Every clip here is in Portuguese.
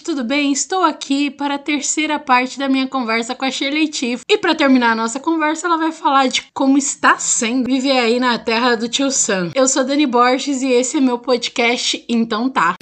gente, tudo bem? Estou aqui para a terceira parte da minha conversa com a Shirley Tiff. E para terminar a nossa conversa, ela vai falar de como está sendo viver aí na terra do tio Sam. Eu sou Dani Borges e esse é meu podcast, então tá.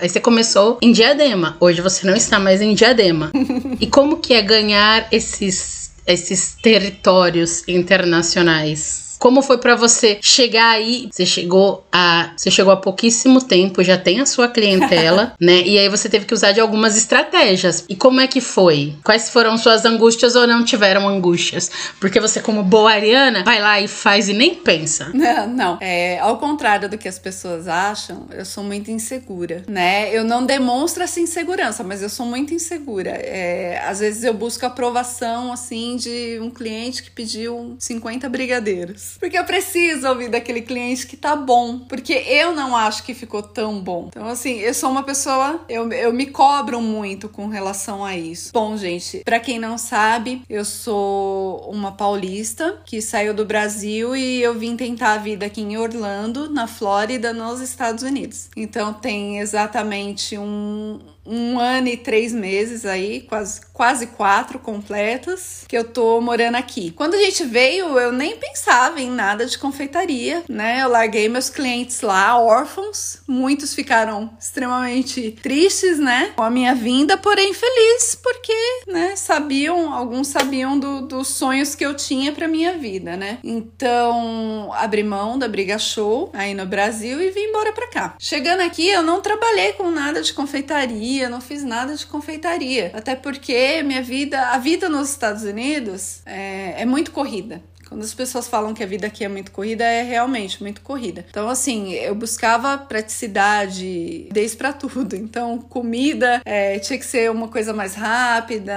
Aí você começou em Diadema. Hoje você não está mais em Diadema. e como que é ganhar esses, esses territórios internacionais? Como foi para você chegar aí? Você chegou a você chegou há pouquíssimo tempo, já tem a sua clientela, né? E aí você teve que usar de algumas estratégias. E como é que foi? Quais foram suas angústias ou não tiveram angústias? Porque você como boa ariana, vai lá e faz e nem pensa. Não, não. É, ao contrário do que as pessoas acham, eu sou muito insegura, né? Eu não demonstro essa insegurança, mas eu sou muito insegura. É, às vezes eu busco aprovação assim de um cliente que pediu 50 brigadeiros. Porque eu preciso ouvir daquele cliente que tá bom. Porque eu não acho que ficou tão bom. Então, assim, eu sou uma pessoa. Eu, eu me cobro muito com relação a isso. Bom, gente, para quem não sabe, eu sou uma paulista que saiu do Brasil e eu vim tentar a vida aqui em Orlando, na Flórida, nos Estados Unidos. Então, tem exatamente um um ano e três meses aí, quase, quase quatro completos, que eu tô morando aqui. Quando a gente veio, eu nem pensava em nada de confeitaria, né? Eu larguei meus clientes lá, órfãos. Muitos ficaram extremamente tristes, né? Com a minha vinda, porém felizes, porque, né, sabiam, alguns sabiam do, dos sonhos que eu tinha pra minha vida, né? Então, abri mão da Briga Show aí no Brasil e vim embora pra cá. Chegando aqui, eu não trabalhei com nada de confeitaria confeitaria, não fiz nada de confeitaria. Até porque minha vida, a vida nos Estados Unidos é, é muito corrida. Quando as pessoas falam que a vida aqui é muito corrida, é realmente muito corrida. Então, assim, eu buscava praticidade, desde para tudo. Então, comida é, tinha que ser uma coisa mais rápida,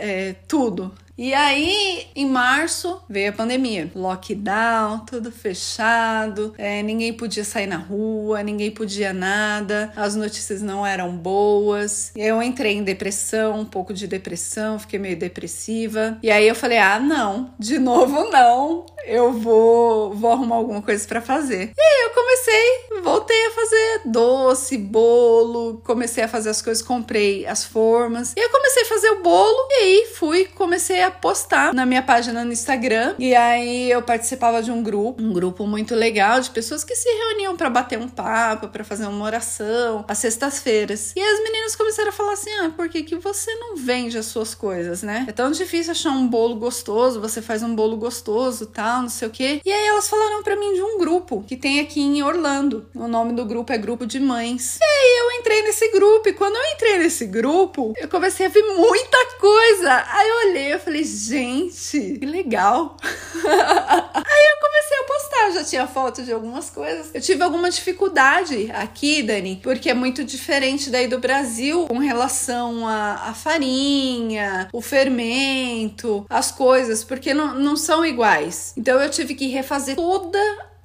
é, tudo. E aí, em março, veio a pandemia. Lockdown, tudo fechado, é, ninguém podia sair na rua, ninguém podia nada, as notícias não eram boas. Eu entrei em depressão, um pouco de depressão, fiquei meio depressiva. E aí eu falei: ah, não, de novo não, eu vou, vou arrumar alguma coisa para fazer. E aí eu comecei, voltei a fazer doce, bolo, comecei a fazer as coisas, comprei as formas. E eu comecei a fazer o bolo, e aí fui, comecei a postar na minha página no Instagram. E aí eu participava de um grupo, um grupo muito legal de pessoas que se reuniam para bater um papo, para fazer uma oração, às sextas-feiras. E as meninas começaram a falar assim: ah, por que, que você não vende as suas coisas, né? É tão difícil achar um bolo gostoso, você faz um bolo gostoso, tal, não sei o quê. E aí elas falaram para mim de um grupo que tem aqui em Orlando. O nome do grupo é Grupo de Mães. E aí eu entrei nesse grupo, e quando eu entrei nesse grupo, eu comecei a ver muita coisa. Aí eu olhei, eu falei, gente, que legal. Aí eu comecei a postar, já tinha foto de algumas coisas. Eu tive alguma dificuldade aqui, Dani, porque é muito diferente daí do Brasil com relação à farinha, o fermento, as coisas, porque não, não são iguais. Então eu tive que refazer toda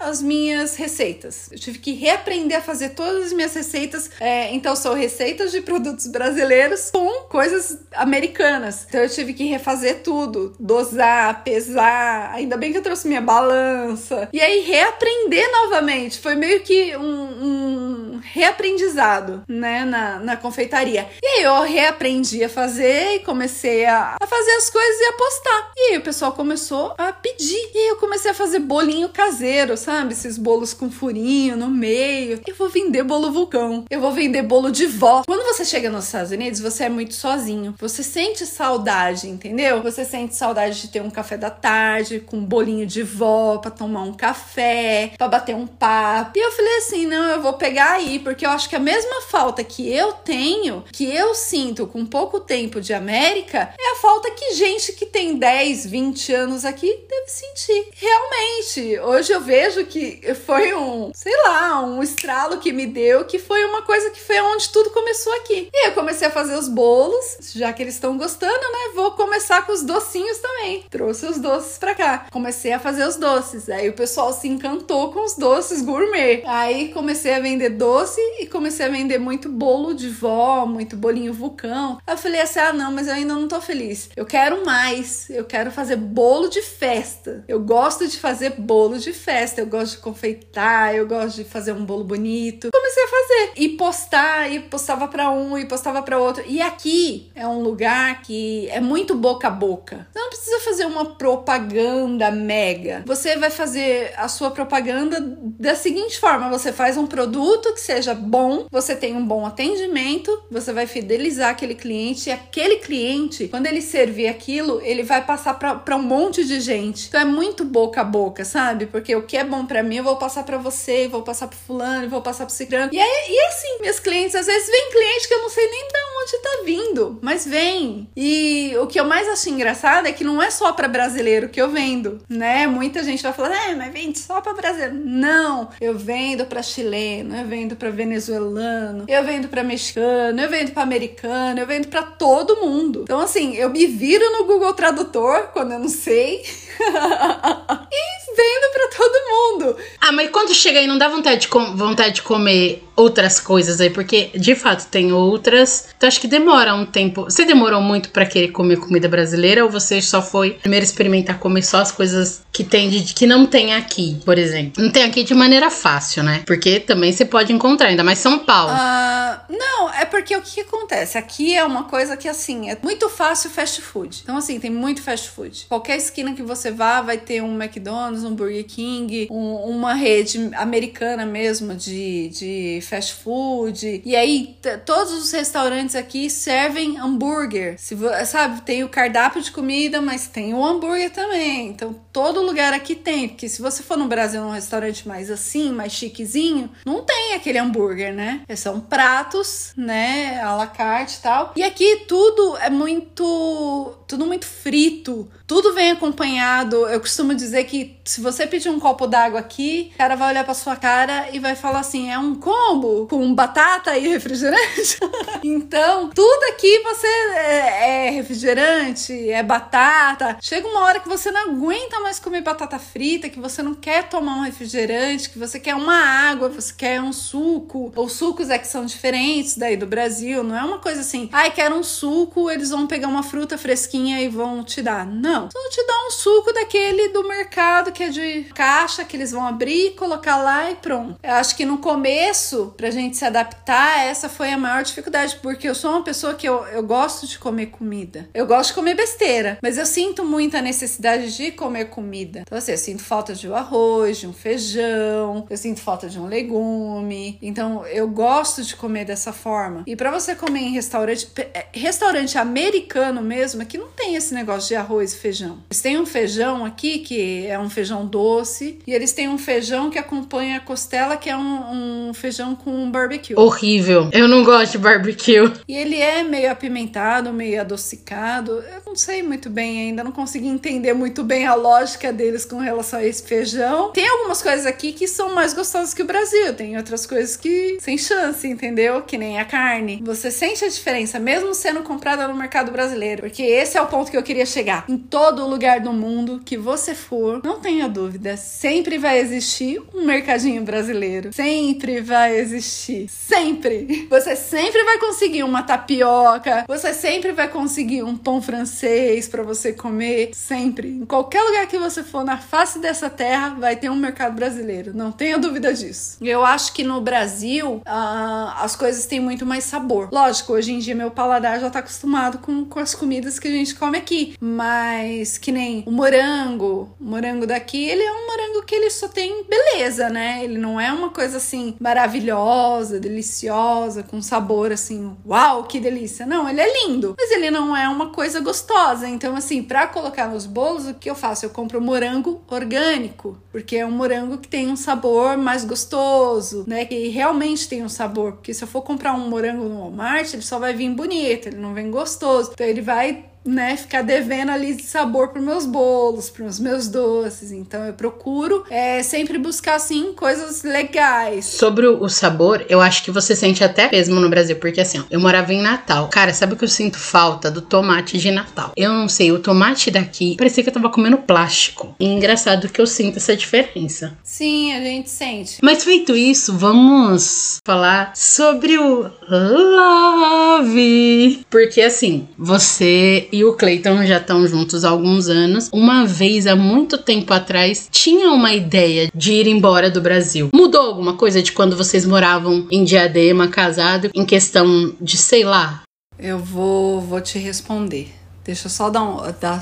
as minhas receitas. Eu tive que reaprender a fazer todas as minhas receitas. É, então, são receitas de produtos brasileiros com coisas americanas. Então, eu tive que refazer tudo, dosar, pesar. Ainda bem que eu trouxe minha balança. E aí, reaprender novamente. Foi meio que um, um reaprendizado, né, na, na confeitaria. E aí, eu reaprendi a fazer e comecei a, a fazer as coisas e a postar. E aí, o pessoal começou a pedir. E aí, eu comecei a fazer bolinho caseiro, sabe? Esses bolos com furinho no meio. Eu vou vender bolo vulcão. Eu vou vender bolo de vó. Quando você chega nos Estados Unidos, você é muito sozinho. Você sente saudade, entendeu? Você sente saudade de ter um café da tarde com um bolinho de vó para tomar um café, para bater um papo. E eu falei assim: não, eu vou pegar aí, porque eu acho que a mesma falta que eu tenho, que eu sinto com pouco tempo de América, é a falta que gente que tem 10, 20 anos aqui deve sentir. Realmente, hoje eu vejo vejo que foi um, sei lá, um estralo que me deu, que foi uma coisa que foi onde tudo começou aqui. E eu comecei a fazer os bolos, já que eles estão gostando, né? Vou começar com os docinhos também. Trouxe os doces pra cá. Comecei a fazer os doces. Aí o pessoal se encantou com os doces gourmet. Aí comecei a vender doces doce e comecei a vender muito bolo de vó, muito bolinho vulcão. Eu falei assim: ah, não, mas eu ainda não tô feliz. Eu quero mais. Eu quero fazer bolo de festa. Eu gosto de fazer bolo de festa. Eu gosto de confeitar, eu gosto de fazer um bolo bonito. Comecei a fazer e postar, e postava para um e postava para outro. E aqui é um lugar que é muito boca a boca. Você não precisa fazer uma propaganda mega. Você vai fazer a sua propaganda da seguinte forma: você faz um produto que seja bom, você tem um bom atendimento, você vai fidelizar aquele cliente e aquele cliente, quando ele servir aquilo, ele vai passar para um monte de gente. Então é muito boca a boca, sabe? Porque o que é bom para mim, eu vou passar para você, vou passar pro fulano, vou passar pro ciclano. E é, e assim, meus clientes, às vezes vem cliente que eu não sei nem de onde tá vindo, mas vem. E o que eu mais acho engraçado é que não é só para brasileiro que eu vendo, né? Muita gente vai falar, é, mas vende só para brasileiro. Não, eu vendo para chileno, eu vendo para venezuelano, eu vendo para mexicano, eu vendo para americano, eu vendo para todo mundo. Então assim, eu me viro no Google Tradutor quando eu não sei. e vendo para todo mundo. Ah, mas quando chega aí não dá vontade de, vontade de comer outras coisas aí, porque de fato tem outras. Então acho que demora um tempo. Você demorou muito para querer comer comida brasileira ou você só foi primeiro experimentar comer só as coisas que tem de que não tem aqui, por exemplo? Não tem aqui de maneira fácil, né? Porque também você pode encontrar, ainda mais São Paulo. Uh, não, é porque o que, que acontece? Aqui é uma coisa que assim, é muito fácil fast food. Então assim, tem muito fast food. Qualquer esquina que você vá vai ter um McDonald's, um Burger King, um, uma rede americana mesmo de, de fast food. E aí, todos os restaurantes aqui servem hambúrguer. Se, sabe, tem o cardápio de comida, mas tem o hambúrguer também. Então, todo lugar aqui tem. Porque se você for no Brasil num restaurante mais assim, mais chiquezinho, não tem aquele hambúrguer, né? São pratos, né? A la carte e tal. E aqui tudo é muito. Tudo muito frito. Tudo vem acompanhado. Eu costumo dizer que se você pedir um copo d'água aqui, o cara vai olhar pra sua cara e vai falar assim: é um combo com batata e refrigerante. então, tudo aqui você é, é, refrigerante, é batata. Chega uma hora que você não aguenta mais comer batata frita, que você não quer tomar um refrigerante, que você quer uma água, você quer um suco. Os sucos é que são diferentes daí do Brasil. Não é uma coisa assim, ai, quero um suco, eles vão pegar uma fruta fresquinha e vão te dar. Não. Vão te dar um suco daquele do mercado que é de caixa, que eles vão abrir, colocar lá e pronto. Eu acho que no começo, pra gente se adaptar, essa foi a maior dificuldade, porque eu sou uma pessoa que eu, eu gosto de comer comida. Eu gosto de comer besteira, mas eu sinto muita necessidade de comer comida. Então, assim, eu sinto falta de um arroz, de um feijão, eu sinto falta de um legume. Então, eu gosto de comer dessa forma. E para você comer em restaurante, é, restaurante americano mesmo, aqui não tem esse negócio de arroz e feijão. Eles têm um feijão aqui que é um feijão doce, e eles têm um feijão que acompanha a costela, que é um, um feijão com barbecue. Horrível. Eu não gosto de barbecue. E ele é meio apimentado, meio adocicado. Eu não sei muito bem ainda, não consegui entender muito bem a lógica deles com relação a esse feijão. Tem algumas coisas aqui que são mais gostosas que o Brasil, tem outras coisas que sem chance, entendeu? Que nem a carne. Você sente a diferença, mesmo sendo comprada no mercado brasileiro, porque esse é o ponto que eu queria chegar. Em todo lugar do mundo que você for, não tenha dúvida, sempre vai existir um mercadinho brasileiro. Sempre vai existir. Sempre. Você sempre vai conseguir uma tapioca, você sempre vai conseguir um pão francês para você comer, sempre. Em qualquer lugar que você for na face dessa terra, vai ter um mercado brasileiro. Não tenha dúvida disso. Eu acho que no Brasil uh, as coisas têm muito mais sabor. Lógico, hoje em dia meu paladar já tá acostumado com, com as comidas que a gente come aqui, mas que nem o morango, o morango daqui, ele é um morango que ele só tem beleza, né? Ele não é uma coisa assim maravilhosa, deliciosa, com sabor assim, uau, que delícia. Não, ele é lindo, mas ele não é uma coisa gostosa. Então, assim, para colocar nos bolos, o que eu faço? Eu compro morango orgânico, porque é um morango que tem um sabor mais gostoso, né? Que realmente tem um sabor. Porque se eu for comprar um morango no Walmart, ele só vai vir bonito, ele não vem gostoso. Então, ele vai né, ficar devendo ali de sabor para meus bolos, para os meus doces. Então eu procuro é, sempre buscar assim coisas legais. Sobre o sabor, eu acho que você sente até mesmo no Brasil, porque assim, ó, eu morava em Natal. Cara, sabe o que eu sinto falta do tomate de Natal? Eu não sei, o tomate daqui parecia que eu tava comendo plástico. E engraçado que eu sinto essa diferença. Sim, a gente sente. Mas feito isso, vamos falar sobre o love. Porque assim, você e o Clayton já estão juntos há alguns anos. Uma vez, há muito tempo atrás, tinha uma ideia de ir embora do Brasil. Mudou alguma coisa de quando vocês moravam em Diadema, casado, em questão de, sei lá? Eu vou, vou te responder. Deixa eu só dar um. Dar,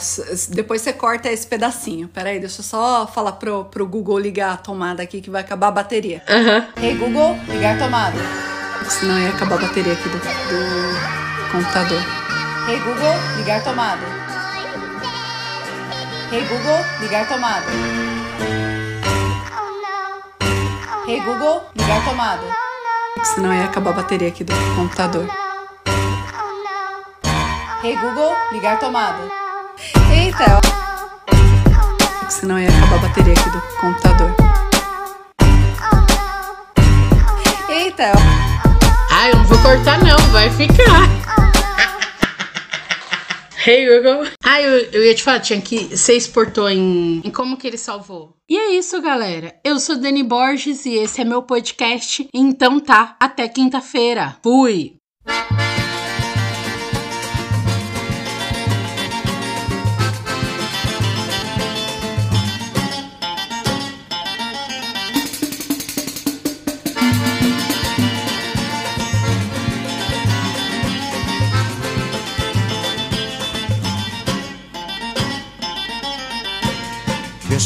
depois você corta esse pedacinho. Peraí, deixa eu só falar pro, pro Google ligar a tomada aqui que vai acabar a bateria. Uhum. Hey Google, ligar a tomada. Senão ia acabar a bateria aqui do, do computador. Hey Google, ligar tomada. Hey Google, ligar tomada. Hey Google, ligar tomada. Senão ia acabar a bateria aqui do computador. Hey Google, ligar tomada. Eita! Senão ia acabar a bateria aqui do computador. Eita! Ah, eu não vou cortar não, vai ficar. Hey Google. Ah, eu, eu ia te falar, tinha que. Você exportou em, em como que ele salvou. E é isso, galera. Eu sou Dani Borges e esse é meu podcast. Então tá, até quinta-feira. Fui!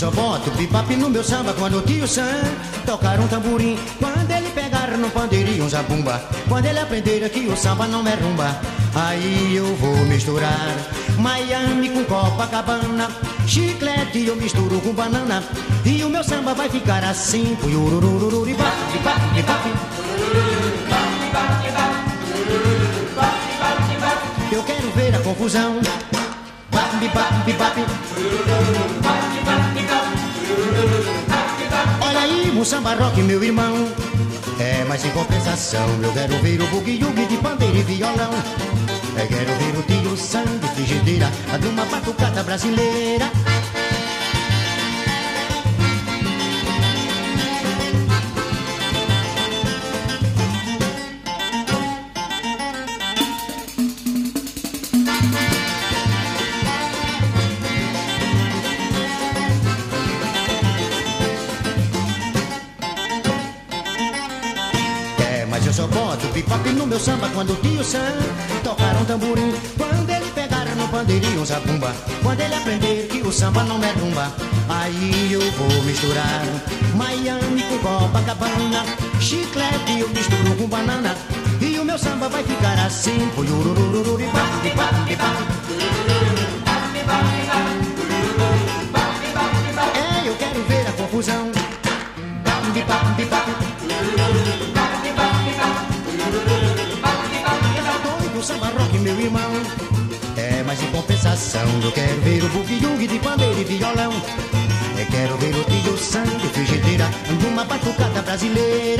Só boto bebop no meu samba quando o tio Sam tocar um tamborim. Quando ele pegar no pandeirinho um zabumba. Quando ele aprender que o samba não é rumba. Aí eu vou misturar Miami com Copacabana. Chiclete eu misturo com banana. E o meu samba vai ficar assim. Eu quero ver a confusão. Olha aí, um samba rock, meu irmão. É, mas em compensação, eu quero ver o bugue-yugue de pandeiro e violão. Eu quero ver o tio sangue, frigideira, de uma batucada brasileira. Bebop no meu samba quando o tio Sam tocar um tamborim. Quando ele pegar no pandeirinho um zabumba. Quando ele aprender que o samba não é rumba. Aí eu vou misturar Miami com Copacabana. Chiclete eu misturo com banana. E o meu samba vai ficar assim. É, compensação, eu quero ver o bugue-yugue de pandeiro e violão. Eu quero ver o tio sangue, frigideira, numa batucada brasileira.